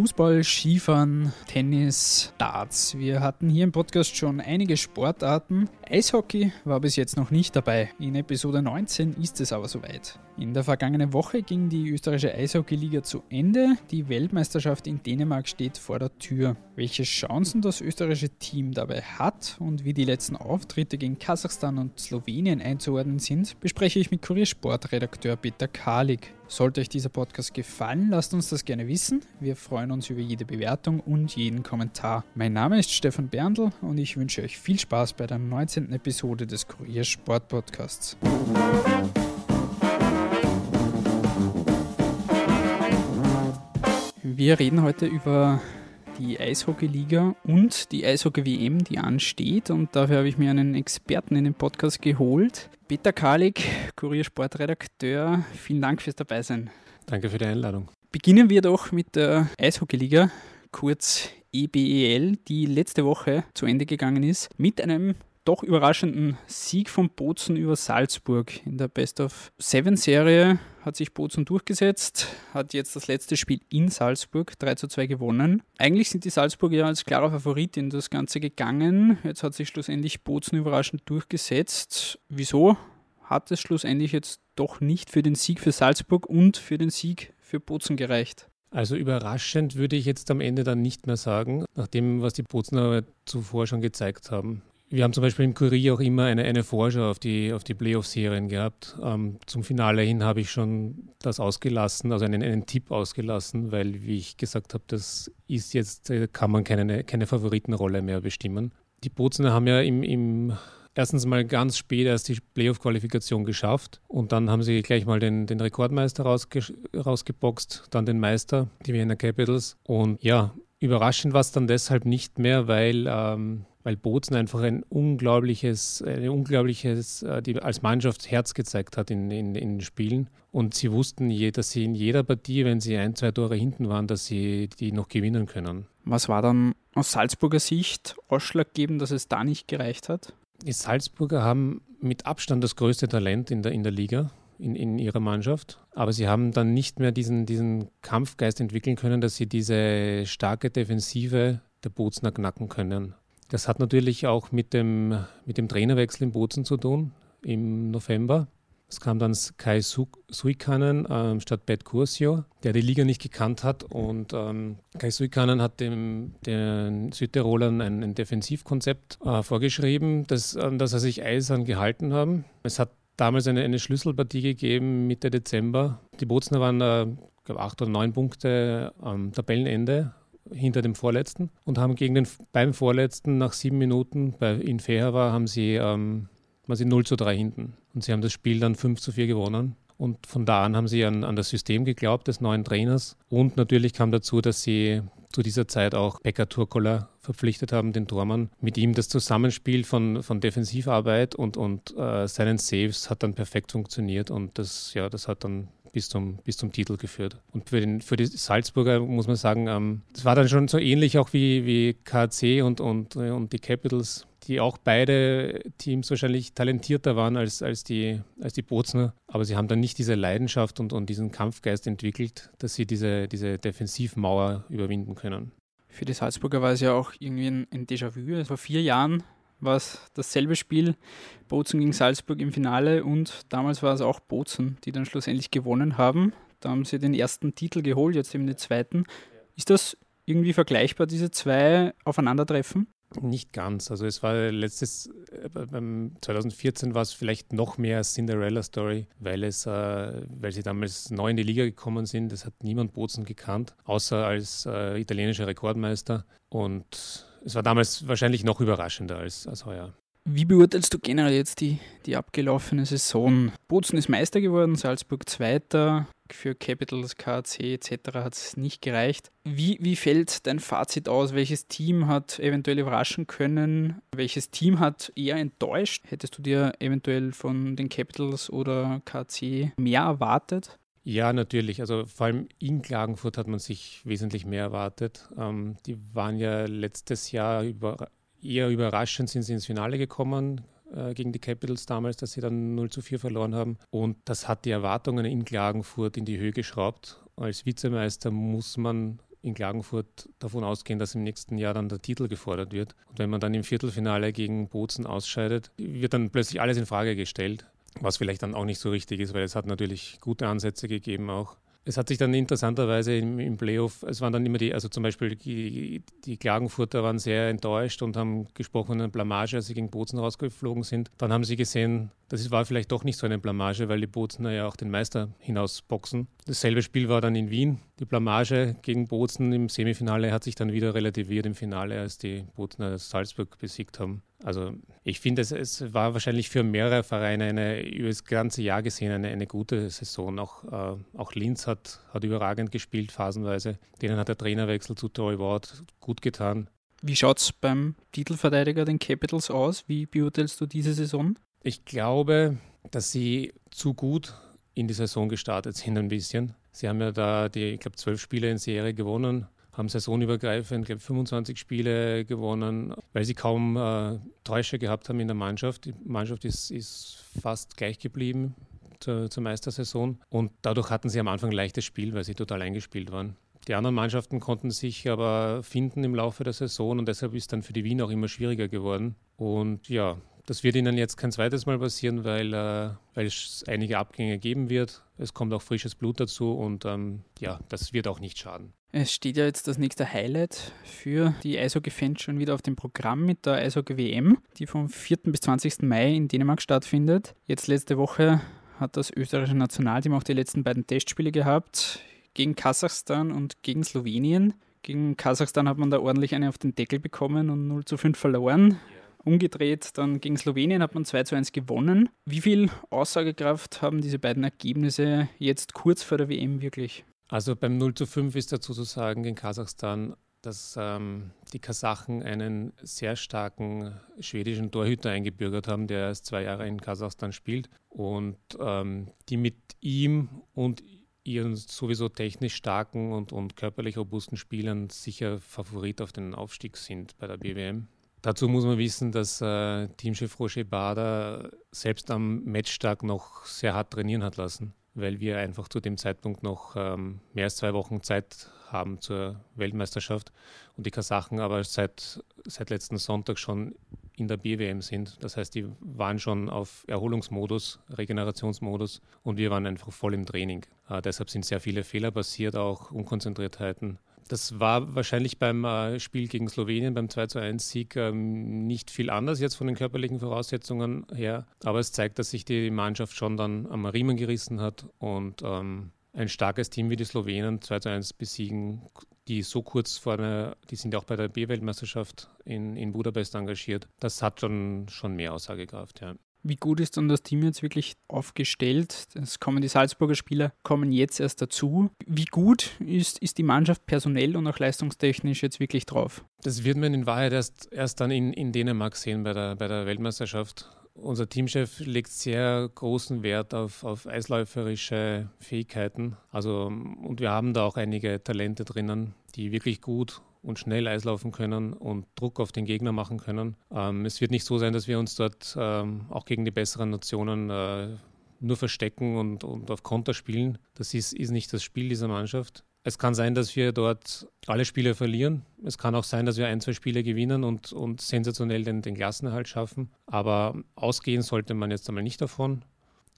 Fußball, Skifahren, Tennis, Darts. Wir hatten hier im Podcast schon einige Sportarten. Eishockey war bis jetzt noch nicht dabei. In Episode 19 ist es aber soweit. In der vergangenen Woche ging die österreichische Eishockeyliga zu Ende. Die Weltmeisterschaft in Dänemark steht vor der Tür. Welche Chancen das österreichische Team dabei hat und wie die letzten Auftritte gegen Kasachstan und Slowenien einzuordnen sind, bespreche ich mit Kuriersportredakteur Peter Kalik. Sollte euch dieser Podcast gefallen, lasst uns das gerne wissen. Wir freuen uns über jede Bewertung und jeden Kommentar. Mein Name ist Stefan Berndl und ich wünsche euch viel Spaß bei der 19. Episode des Kurier Sport Podcasts. Wir reden heute über die Eishockey-Liga und die Eishockey-WM, die ansteht. Und dafür habe ich mir einen Experten in den Podcast geholt. Peter Kalik, Kuriersportredakteur, vielen Dank fürs Dabeisein. Danke für die Einladung. Beginnen wir doch mit der Eishockeyliga, kurz EBEL, die letzte Woche zu Ende gegangen ist, mit einem doch überraschenden Sieg von Bozen über Salzburg. In der Best of Seven Serie hat sich Bozen durchgesetzt, hat jetzt das letzte Spiel in Salzburg 3 zu 2 gewonnen. Eigentlich sind die Salzburger ja als klarer Favorit in das Ganze gegangen. Jetzt hat sich schlussendlich Bozen überraschend durchgesetzt. Wieso hat es schlussendlich jetzt doch nicht für den Sieg für Salzburg und für den Sieg für Bozen gereicht? Also überraschend würde ich jetzt am Ende dann nicht mehr sagen, nach dem, was die Bozner zuvor schon gezeigt haben. Wir haben zum Beispiel im Kurier auch immer eine, eine Vorschau auf die, auf die Playoff-Serien gehabt. Ähm, zum Finale hin habe ich schon das ausgelassen, also einen, einen Tipp ausgelassen, weil, wie ich gesagt habe, das ist jetzt, äh, kann man keine, keine Favoritenrolle mehr bestimmen. Die Bozner haben ja im, im erstens mal ganz spät erst die Playoff-Qualifikation geschafft und dann haben sie gleich mal den, den Rekordmeister rausge rausgeboxt, dann den Meister, die Vienna Capitals. Und ja, überraschend war es dann deshalb nicht mehr, weil ähm, weil Bozen einfach ein unglaubliches, ein unglaubliches, äh, die als Mannschaft Herz gezeigt hat in, in, in den Spielen. Und sie wussten, dass sie in jeder Partie, wenn sie ein, zwei Tore hinten waren, dass sie die noch gewinnen können. Was war dann aus Salzburger Sicht ausschlaggebend, dass es da nicht gereicht hat? Die Salzburger haben mit Abstand das größte Talent in der, in der Liga. In, in, ihrer Mannschaft. Aber sie haben dann nicht mehr diesen, diesen Kampfgeist entwickeln können, dass sie diese starke Defensive der Bozner knacken können. Das hat natürlich auch mit dem, mit dem Trainerwechsel in Bozen zu tun im November. Es kam dann Kai Suikanen ähm, statt Bert Cursio, der die Liga nicht gekannt hat. Und ähm, Kai Suikanen hat dem, den Südtirolern ein, ein Defensivkonzept äh, vorgeschrieben, das, an das er sich eisern gehalten haben. Es hat damals eine, eine Schlüsselpartie gegeben, Mitte Dezember. Die Bozner waren, äh, glaube acht oder neun Punkte am Tabellenende hinter dem Vorletzten und haben gegen den beim Vorletzten nach sieben Minuten, bei in fair war, haben sie, ähm, waren sie 0 zu 3 hinten. Und sie haben das Spiel dann 5 zu 4 gewonnen. Und von da an haben sie an, an das System geglaubt des neuen Trainers. Und natürlich kam dazu, dass sie zu dieser Zeit auch Pekka Turkola verpflichtet haben, den Tormann. Mit ihm das Zusammenspiel von, von Defensivarbeit und, und äh, seinen Saves hat dann perfekt funktioniert und das, ja, das hat dann bis zum, bis zum Titel geführt. Und für, den, für die Salzburger muss man sagen, ähm, das war dann schon so ähnlich auch wie, wie KC und, und, äh, und die Capitals, die auch beide Teams wahrscheinlich talentierter waren als, als, die, als die Bozner. Aber sie haben dann nicht diese Leidenschaft und, und diesen Kampfgeist entwickelt, dass sie diese, diese Defensivmauer überwinden können. Für die Salzburger war es ja auch irgendwie ein, ein Déjà-vu. Vor vier Jahren war es dasselbe Spiel, Bozen gegen Salzburg im Finale und damals war es auch Bozen, die dann schlussendlich gewonnen haben. Da haben sie den ersten Titel geholt, jetzt eben den zweiten. Ist das irgendwie vergleichbar, diese zwei Aufeinandertreffen? Nicht ganz. Also es war letztes, äh, beim 2014 war es vielleicht noch mehr Cinderella-Story, weil äh, weil sie damals neu in die Liga gekommen sind. Das hat niemand Bozen gekannt, außer als äh, italienischer Rekordmeister. Und es war damals wahrscheinlich noch überraschender als, als heuer. Wie beurteilst du generell jetzt die, die abgelaufene Saison? Bozen ist Meister geworden, Salzburg Zweiter, für Capitals, KC etc. hat es nicht gereicht. Wie, wie fällt dein Fazit aus? Welches Team hat eventuell überraschen können? Welches Team hat eher enttäuscht? Hättest du dir eventuell von den Capitals oder KC mehr erwartet? Ja, natürlich. Also vor allem in Klagenfurt hat man sich wesentlich mehr erwartet. Ähm, die waren ja letztes Jahr über, eher überraschend, sind sie ins Finale gekommen äh, gegen die Capitals damals, dass sie dann 0 zu 4 verloren haben. Und das hat die Erwartungen in Klagenfurt in die Höhe geschraubt. Als Vizemeister muss man in Klagenfurt davon ausgehen, dass im nächsten Jahr dann der Titel gefordert wird. Und wenn man dann im Viertelfinale gegen Bozen ausscheidet, wird dann plötzlich alles in Frage gestellt, was vielleicht dann auch nicht so richtig ist, weil es hat natürlich gute Ansätze gegeben auch. Es hat sich dann interessanterweise im, im, Playoff, es waren dann immer die, also zum Beispiel die, die Klagenfurter waren sehr enttäuscht und haben gesprochen von einer Blamage, als sie gegen Bozen rausgeflogen sind. Dann haben sie gesehen, das war vielleicht doch nicht so eine Blamage, weil die Bozener ja auch den Meister hinausboxen. Dasselbe Spiel war dann in Wien. Die Blamage gegen Bozen im Semifinale hat sich dann wieder relativiert im Finale, als die Bozener Salzburg besiegt haben. Also ich finde, es, es, war wahrscheinlich für mehrere Vereine eine, über das ganze Jahr gesehen eine, eine gute Saison. Auch, äh, auch Linz hat, hat überragend gespielt, phasenweise. Denen hat der Trainerwechsel zu Tory Ward gut getan. Wie schaut es beim Titelverteidiger den Capitals aus? Wie beurteilst du diese Saison? Ich glaube, dass sie zu gut in die Saison gestartet sind ein bisschen. Sie haben ja da die, ich glaube, zwölf Spiele in Serie gewonnen haben saisonübergreifend, glaube 25 Spiele gewonnen, weil sie kaum äh, Täusche gehabt haben in der Mannschaft. Die Mannschaft ist, ist fast gleich geblieben zur, zur Meistersaison und dadurch hatten sie am Anfang ein leichtes Spiel, weil sie total eingespielt waren. Die anderen Mannschaften konnten sich aber finden im Laufe der Saison und deshalb ist dann für die Wien auch immer schwieriger geworden. Und ja, das wird ihnen jetzt kein zweites Mal passieren, weil, äh, weil es einige Abgänge geben wird. Es kommt auch frisches Blut dazu und ähm, ja, das wird auch nicht schaden. Es steht ja jetzt das nächste Highlight für die Eishockey-Fans schon wieder auf dem Programm mit der Eishockey-WM, die vom 4. bis 20. Mai in Dänemark stattfindet. Jetzt letzte Woche hat das österreichische Nationalteam auch die letzten beiden Testspiele gehabt gegen Kasachstan und gegen Slowenien. Gegen Kasachstan hat man da ordentlich eine auf den Deckel bekommen und 0 zu 5 verloren. Umgedreht, dann gegen Slowenien hat man 2 zu 1 gewonnen. Wie viel Aussagekraft haben diese beiden Ergebnisse jetzt kurz vor der WM wirklich? Also beim 0 zu 5 ist dazu zu sagen gegen Kasachstan, dass ähm, die Kasachen einen sehr starken schwedischen Torhüter eingebürgert haben, der erst zwei Jahre in Kasachstan spielt und ähm, die mit ihm und ihren sowieso technisch starken und, und körperlich robusten Spielern sicher Favorit auf den Aufstieg sind bei der BWM. Dazu muss man wissen, dass äh, Teamchef Roger Bader selbst am Matchtag noch sehr hart trainieren hat lassen weil wir einfach zu dem Zeitpunkt noch ähm, mehr als zwei Wochen Zeit haben zur Weltmeisterschaft und die Kasachen aber seit, seit letzten Sonntag schon in der BWM sind. Das heißt, die waren schon auf Erholungsmodus, Regenerationsmodus und wir waren einfach voll im Training. Äh, deshalb sind sehr viele Fehler passiert, auch Unkonzentriertheiten. Das war wahrscheinlich beim äh, Spiel gegen Slowenien, beim 2 zu 1 Sieg, ähm, nicht viel anders jetzt von den körperlichen Voraussetzungen her. Aber es zeigt, dass sich die Mannschaft schon dann am Riemen gerissen hat und ähm, ein starkes Team wie die Slowenen 2 zu 1 besiegen, die so kurz vor einer, die sind ja auch bei der B-Weltmeisterschaft in, in Budapest engagiert. Das hat schon, schon mehr Aussagekraft, ja. Wie gut ist dann das Team jetzt wirklich aufgestellt? Es kommen die Salzburger Spieler, kommen jetzt erst dazu. Wie gut ist, ist die Mannschaft personell und auch leistungstechnisch jetzt wirklich drauf? Das wird man in Wahrheit erst, erst dann in, in Dänemark sehen bei der, bei der Weltmeisterschaft. Unser Teamchef legt sehr großen Wert auf, auf eisläuferische Fähigkeiten. Also, und wir haben da auch einige Talente drinnen, die wirklich gut und schnell Eislaufen können und Druck auf den Gegner machen können. Ähm, es wird nicht so sein, dass wir uns dort ähm, auch gegen die besseren Nationen äh, nur verstecken und, und auf Konter spielen. Das ist, ist nicht das Spiel dieser Mannschaft. Es kann sein, dass wir dort alle Spiele verlieren. Es kann auch sein, dass wir ein, zwei Spiele gewinnen und, und sensationell den, den Klassenerhalt schaffen. Aber ausgehen sollte man jetzt einmal nicht davon.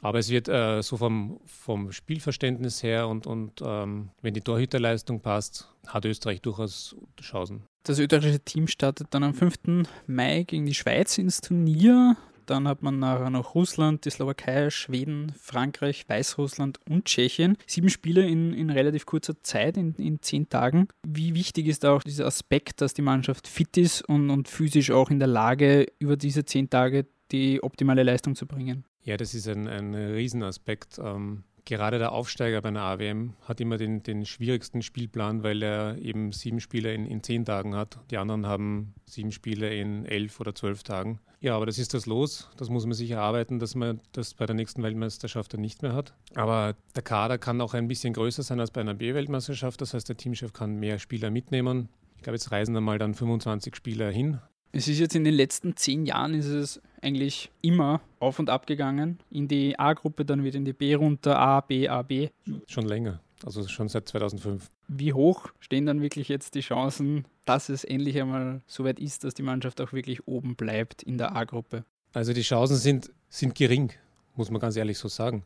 Aber es wird äh, so vom, vom Spielverständnis her und, und ähm, wenn die Torhüterleistung passt, hat Österreich durchaus Chancen. Das österreichische Team startet dann am 5. Mai gegen die Schweiz ins Turnier. Dann hat man nachher noch Russland, die Slowakei, Schweden, Frankreich, Weißrussland und Tschechien. Sieben Spiele in, in relativ kurzer Zeit, in, in zehn Tagen. Wie wichtig ist auch dieser Aspekt, dass die Mannschaft fit ist und, und physisch auch in der Lage, über diese zehn Tage die optimale Leistung zu bringen? Ja, das ist ein, ein Riesenaspekt. Ähm, gerade der Aufsteiger bei einer AWM hat immer den, den schwierigsten Spielplan, weil er eben sieben Spiele in, in zehn Tagen hat. Die anderen haben sieben Spiele in elf oder zwölf Tagen. Ja, aber das ist das Los. Das muss man sich erarbeiten, dass man das bei der nächsten Weltmeisterschaft dann nicht mehr hat. Aber der Kader kann auch ein bisschen größer sein als bei einer B-Weltmeisterschaft. Das heißt, der Teamchef kann mehr Spieler mitnehmen. Ich glaube, jetzt reisen einmal dann 25 Spieler hin. Es ist jetzt in den letzten zehn Jahren ist es eigentlich immer auf und ab gegangen. In die A-Gruppe, dann wieder in die B runter, A, B, A, B. Schon länger. Also schon seit 2005. Wie hoch stehen dann wirklich jetzt die Chancen, dass es endlich einmal so weit ist, dass die Mannschaft auch wirklich oben bleibt in der A-Gruppe? Also die Chancen sind, sind gering, muss man ganz ehrlich so sagen.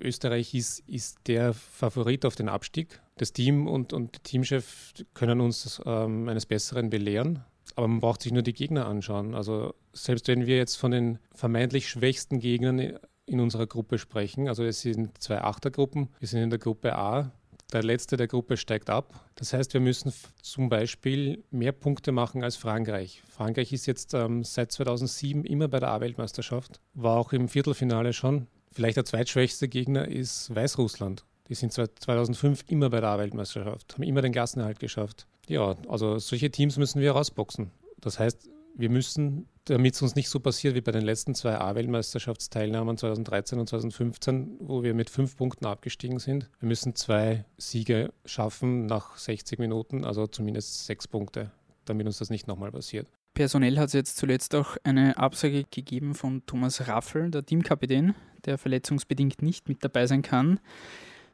Österreich ist, ist der Favorit auf den Abstieg. Das Team und, und Teamchef können uns ähm, eines Besseren belehren. Aber man braucht sich nur die Gegner anschauen. Also selbst wenn wir jetzt von den vermeintlich schwächsten Gegnern in unserer Gruppe sprechen, also es sind zwei Achtergruppen, wir sind in der Gruppe A, der letzte der Gruppe steigt ab. Das heißt, wir müssen zum Beispiel mehr Punkte machen als Frankreich. Frankreich ist jetzt ähm, seit 2007 immer bei der A-Weltmeisterschaft, war auch im Viertelfinale schon. Vielleicht der zweitschwächste Gegner ist Weißrussland. Die sind seit 2005 immer bei der A-Weltmeisterschaft, haben immer den Klassenerhalt geschafft. Ja, also solche Teams müssen wir rausboxen. Das heißt, wir müssen, damit es uns nicht so passiert wie bei den letzten zwei A-Weltmeisterschaftsteilnahmen 2013 und 2015, wo wir mit fünf Punkten abgestiegen sind, wir müssen zwei Siege schaffen nach 60 Minuten, also zumindest sechs Punkte, damit uns das nicht nochmal passiert. Personell hat es jetzt zuletzt auch eine Absage gegeben von Thomas Raffel, der Teamkapitän, der verletzungsbedingt nicht mit dabei sein kann.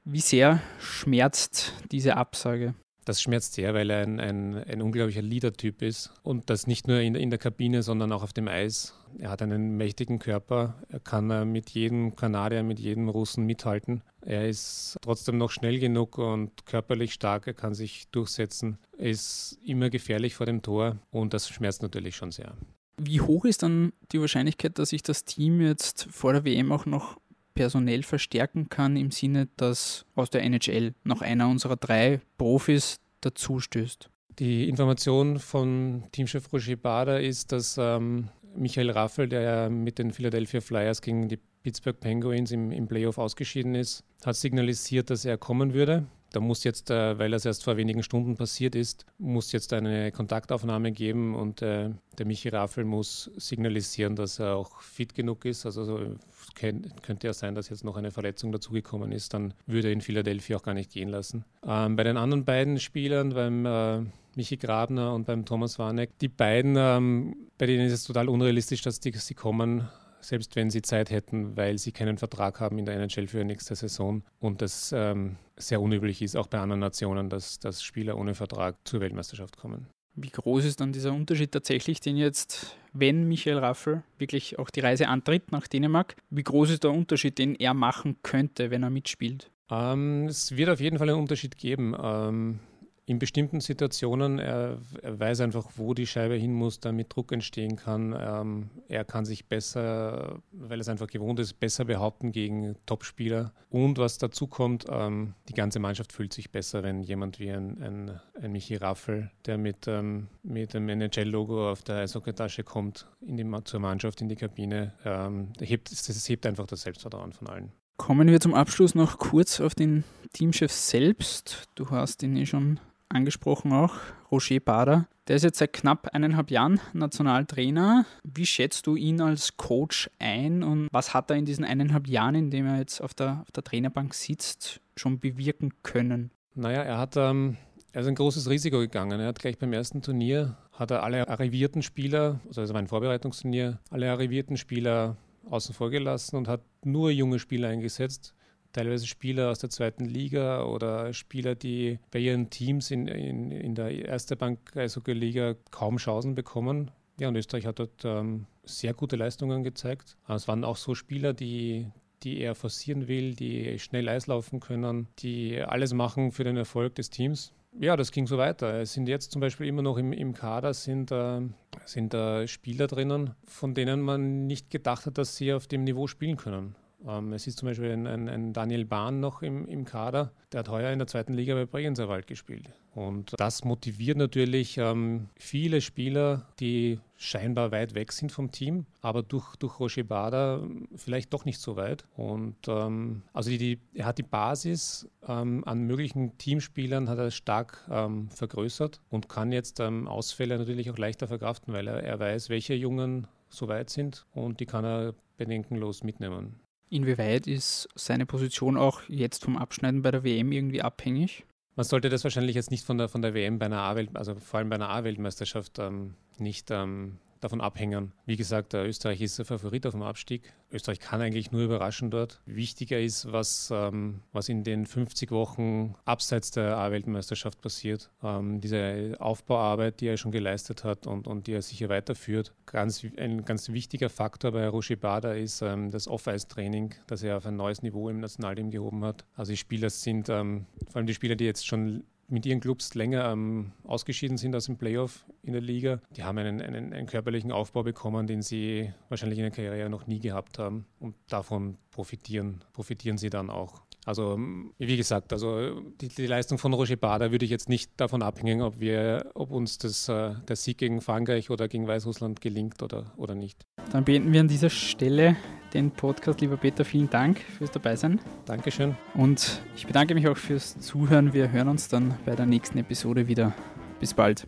Wie sehr schmerzt diese Absage? Das schmerzt sehr, weil er ein, ein, ein unglaublicher Leader-Typ ist. Und das nicht nur in, in der Kabine, sondern auch auf dem Eis. Er hat einen mächtigen Körper. Er kann äh, mit jedem Kanadier, mit jedem Russen mithalten. Er ist trotzdem noch schnell genug und körperlich stark. Er kann sich durchsetzen. Er ist immer gefährlich vor dem Tor und das schmerzt natürlich schon sehr. Wie hoch ist dann die Wahrscheinlichkeit, dass sich das Team jetzt vor der WM auch noch personell verstärken kann, im Sinne, dass aus der NHL noch einer unserer drei Profis dazustößt. Die Information von Teamchef Roger Bader ist, dass ähm, Michael Raffel, der ja mit den Philadelphia Flyers gegen die Pittsburgh Penguins im, im Playoff ausgeschieden ist, hat signalisiert, dass er kommen würde. Da muss jetzt, äh, weil das erst vor wenigen Stunden passiert ist, muss jetzt eine Kontaktaufnahme geben und äh, der Michi Raffel muss signalisieren, dass er auch fit genug ist. Also so könnte ja sein, dass jetzt noch eine Verletzung dazugekommen ist, dann würde er in Philadelphia auch gar nicht gehen lassen. Ähm, bei den anderen beiden Spielern, beim äh, Michi Grabner und beim Thomas Warneck, die beiden, ähm, bei denen ist es total unrealistisch, dass die, sie kommen selbst wenn sie Zeit hätten, weil sie keinen Vertrag haben in der NHL für nächste Saison und das ähm, sehr unüblich ist, auch bei anderen Nationen, dass, dass Spieler ohne Vertrag zur Weltmeisterschaft kommen. Wie groß ist dann dieser Unterschied tatsächlich, den jetzt, wenn Michael Raffel wirklich auch die Reise antritt nach Dänemark, wie groß ist der Unterschied, den er machen könnte, wenn er mitspielt? Ähm, es wird auf jeden Fall einen Unterschied geben. Ähm, in bestimmten Situationen, er, er, weiß einfach, wo die Scheibe hin muss, damit Druck entstehen kann. Ähm, er kann sich besser, weil es einfach gewohnt ist, besser behaupten gegen Topspieler. Und was dazu kommt, ähm, die ganze Mannschaft fühlt sich besser, wenn jemand wie ein, ein, ein Michi Raffel, der mit, ähm, mit dem NHL-Logo auf der Eishockeytasche kommt, in die, zur Mannschaft, in die Kabine, ähm, hebt, das hebt einfach das Selbstvertrauen von allen. Kommen wir zum Abschluss noch kurz auf den Teamchef selbst. Du hast ihn eh schon angesprochen auch, Roger Bader. Der ist jetzt seit knapp eineinhalb Jahren Nationaltrainer. Wie schätzt du ihn als Coach ein und was hat er in diesen eineinhalb Jahren, in dem er jetzt auf der, auf der Trainerbank sitzt, schon bewirken können? Naja, er hat ähm, er ist ein großes Risiko gegangen. Er hat gleich beim ersten Turnier hat er alle arrivierten Spieler, also es war ein Vorbereitungsturnier, alle arrivierten Spieler außen vor gelassen und hat nur junge Spieler eingesetzt teilweise Spieler aus der zweiten Liga oder Spieler, die bei ihren Teams in, in, in der Erste Bank Eishockey-Liga kaum Chancen bekommen. Ja, und Österreich hat dort ähm, sehr gute Leistungen gezeigt. Es waren auch so Spieler, die, die er forcieren will, die schnell Eis laufen können, die alles machen für den Erfolg des Teams. Ja, das ging so weiter. Es sind jetzt zum Beispiel immer noch im, im Kader sind, äh, sind äh, Spieler drinnen, von denen man nicht gedacht hat, dass sie auf dem Niveau spielen können. Ähm, es ist zum Beispiel ein, ein, ein, Daniel Bahn noch im, im Kader, der hat heuer in der zweiten Liga bei Bregenzerwald gespielt. Und das motiviert natürlich ähm, viele Spieler, die scheinbar weit weg sind vom Team, aber durch, durch Roger Bader vielleicht doch nicht so weit. Und ähm, also die, die, er hat die Basis ähm, an möglichen Teamspielern hat er stark ähm, vergrößert und kann jetzt ähm, Ausfälle natürlich auch leichter verkraften, weil er, er weiß, welche Jungen so weit sind und die kann er bedenkenlos mitnehmen. Inwieweit ist seine Position auch jetzt vom Abschneiden bei der WM irgendwie abhängig? Man sollte das wahrscheinlich jetzt nicht von der, von der WM bei einer A-Welt, also vor allem bei einer A-Weltmeisterschaft ähm, nicht ähm, davon abhängen. Wie gesagt, Österreich ist der Favorit auf dem Abstieg. Österreich kann eigentlich nur überraschen dort. Wichtiger ist, was, ähm, was in den 50 Wochen abseits der A-Weltmeisterschaft passiert. Ähm, diese Aufbauarbeit, die er schon geleistet hat und, und die er sicher weiterführt. Ganz, ein ganz wichtiger Faktor bei Roshi Bada ist ähm, das Off-Ice-Training, das er auf ein neues Niveau im Nationalteam gehoben hat. Also die Spieler sind, ähm, vor allem die Spieler, die jetzt schon mit ihren Clubs länger ähm, ausgeschieden sind aus dem Playoff in der Liga. Die haben einen, einen, einen, körperlichen Aufbau bekommen, den sie wahrscheinlich in der Karriere noch nie gehabt haben. Und davon profitieren, profitieren sie dann auch. Also ähm, wie gesagt, also die, die, Leistung von Roger Bader würde ich jetzt nicht davon abhängen, ob wir, ob uns das, äh, der Sieg gegen Frankreich oder gegen Weißrussland gelingt oder, oder nicht. Dann beenden wir an dieser Stelle den Podcast. Lieber Peter, vielen Dank fürs Dabeisein. Dankeschön. Und ich bedanke mich auch fürs Zuhören. Wir hören uns dann bei der nächsten Episode wieder. Bis bald.